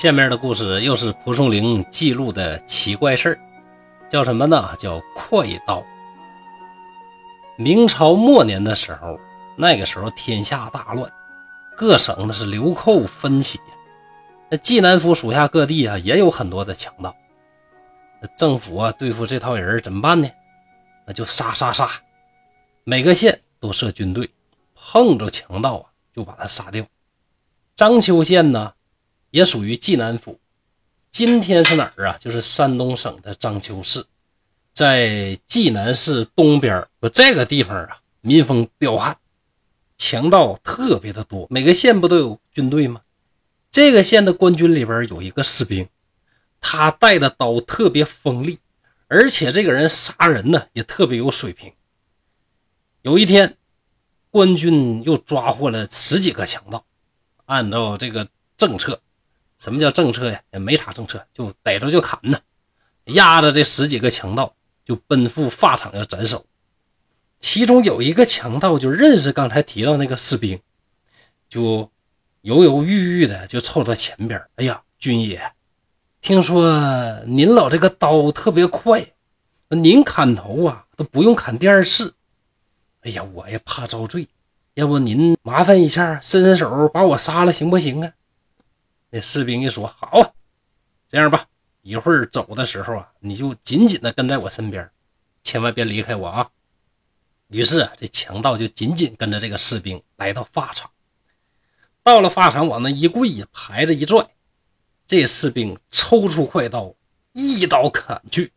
下面的故事又是蒲松龄记录的奇怪事儿，叫什么呢？叫快刀。明朝末年的时候，那个时候天下大乱，各省那是流寇纷起，那济南府属下各地啊也有很多的强盗。政府啊对付这套人怎么办呢？那就杀杀杀，每个县都设军队，碰着强盗啊就把他杀掉。章丘县呢？也属于济南府，今天是哪儿啊？就是山东省的章丘市，在济南市东边。我这个地方啊，民风彪悍，强盗特别的多。每个县不都有军队吗？这个县的官军里边有一个士兵，他带的刀特别锋利，而且这个人杀人呢也特别有水平。有一天，官军又抓获了十几个强盗，按照这个政策。什么叫政策呀？也没啥政策，就逮着就砍呢。押着这十几个强盗就奔赴法场要斩首。其中有一个强盗就认识刚才提到那个士兵，就犹犹豫豫的就凑到前边。哎呀，军爷，听说您老这个刀特别快，您砍头啊都不用砍第二次。哎呀，我也怕遭罪，要不您麻烦一下，伸伸手把我杀了行不行啊？那士兵一说：“好啊，这样吧，一会儿走的时候啊，你就紧紧的跟在我身边，千万别离开我啊。”于是啊，这强盗就紧紧跟着这个士兵来到发场。到了发场，往那一跪呀，牌子一拽，这士兵抽出快刀，一刀砍去。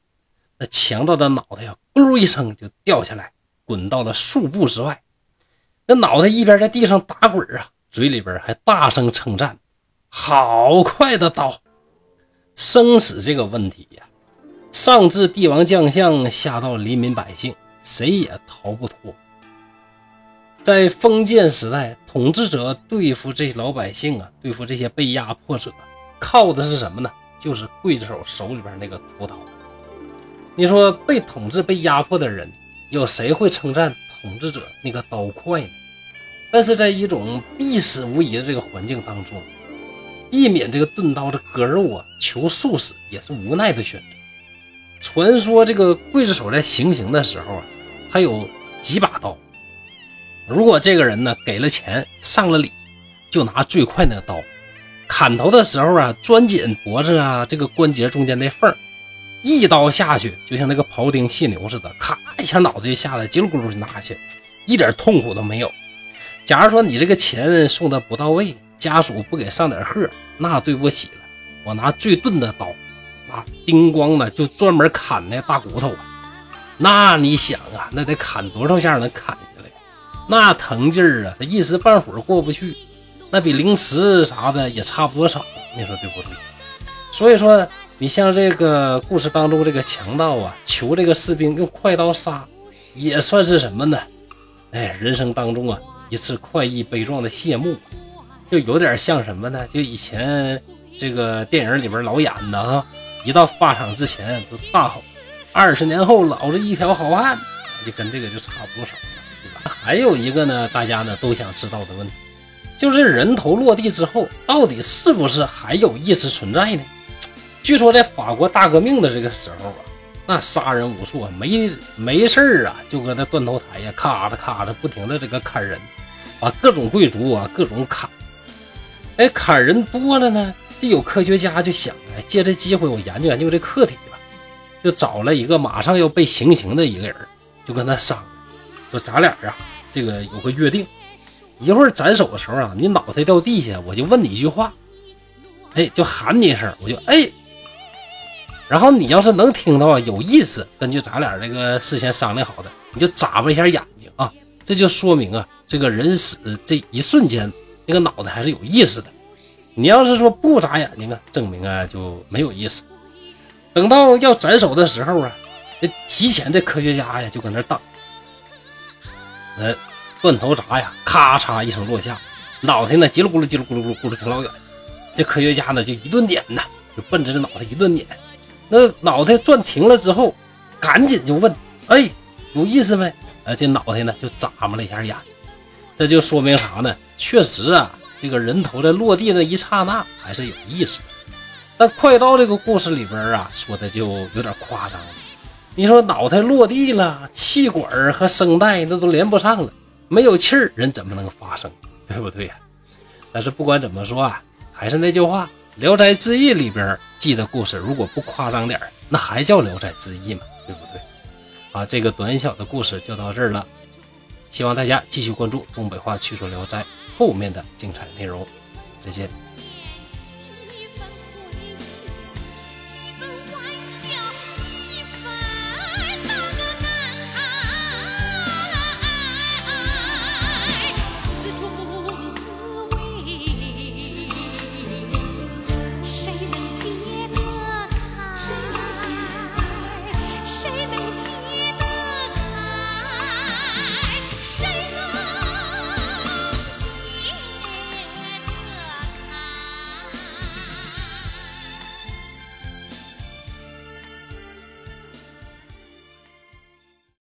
那强盗的脑袋呀，咕噜一声就掉下来，滚到了数步之外。那脑袋一边在地上打滚啊，嘴里边还大声称赞。好快的刀！生死这个问题呀，上至帝王将相，下到黎民百姓，谁也逃不脱。在封建时代，统治者对付这老百姓啊，对付这些被压迫者，靠的是什么呢？就是刽子手手里边那个屠刀。你说被统治、被压迫的人，有谁会称赞统治者那个刀快呢？但是在一种必死无疑的这个环境当中。避免这个钝刀的割肉啊，求速死也是无奈的选择。传说这个刽子手在行刑的时候啊，他有几把刀。如果这个人呢给了钱上了礼，就拿最快那刀砍头的时候啊，钻紧脖子啊这个关节中间那缝一刀下去，就像那个庖丁卸牛似的，咔一下脑袋就下来，叽里咕噜就拿去，一点痛苦都没有。假如说你这个钱送的不到位，家属不给上点贺，那对不起了。我拿最钝的刀，啊，叮咣的就专门砍那大骨头啊。那你想啊，那得砍多少下能砍下来？那疼劲儿啊，他一时半会儿过不去。那比零食啥的也差不多少，你说对不对？所以说，你像这个故事当中这个强盗啊，求这个士兵用快刀杀，也算是什么呢？哎，人生当中啊，一次快意悲壮的谢幕。就有点像什么呢？就以前这个电影里边老演的啊，一到发场之前就大吼：“二十年后老子一条好汉。”就跟这个就差不多少，对吧？还有一个呢，大家呢都想知道的问题，就是人头落地之后，到底是不是还有意识存在呢？据说在法国大革命的这个时候啊，那杀人无数啊，没没事啊，就搁那断头台呀，咔嚓咔嚓不停的这个砍人，把各种贵族啊各种砍。哎，砍人多了呢，这有科学家就想，哎，借这机会我研究研究这课题吧，就找了一个马上要被行刑的一个人，就跟他商量，说咱俩啊，这个有个约定，一会儿斩首的时候啊，你脑袋掉地下，我就问你一句话，哎，就喊你一声，我就哎，然后你要是能听到，有意思，根据咱俩这个事先商量好的，你就眨巴一下眼睛啊，这就说明啊，这个人死这一瞬间。那个脑袋还是有意思的，你要是说不眨眼睛啊，证明啊就没有意思。等到要斩首的时候啊，这提前这科学家呀就搁那等，呃，断头铡呀，咔嚓一声落下，脑袋呢叽里咕噜叽里咕噜咕噜咕噜挺老远。这科学家呢就一顿撵呐，就奔着这脑袋一顿撵。那脑袋转停了之后，赶紧就问：“哎，有意思没？”哎，这脑袋呢就眨巴了一下眼。这就说明啥呢？确实啊，这个人头在落地那一刹那还是有意思的。但快刀这个故事里边啊，说的就有点夸张了。你说脑袋落地了，气管和声带那都连不上了，没有气儿，人怎么能发声？对不对呀？但是不管怎么说啊，还是那句话，《聊斋志异》里边记的故事，如果不夸张点那还叫《聊斋志异》吗？对不对？啊，这个短小的故事就到这儿了，希望大家继续关注东北话趣说聊斋后面的精彩内容。再见。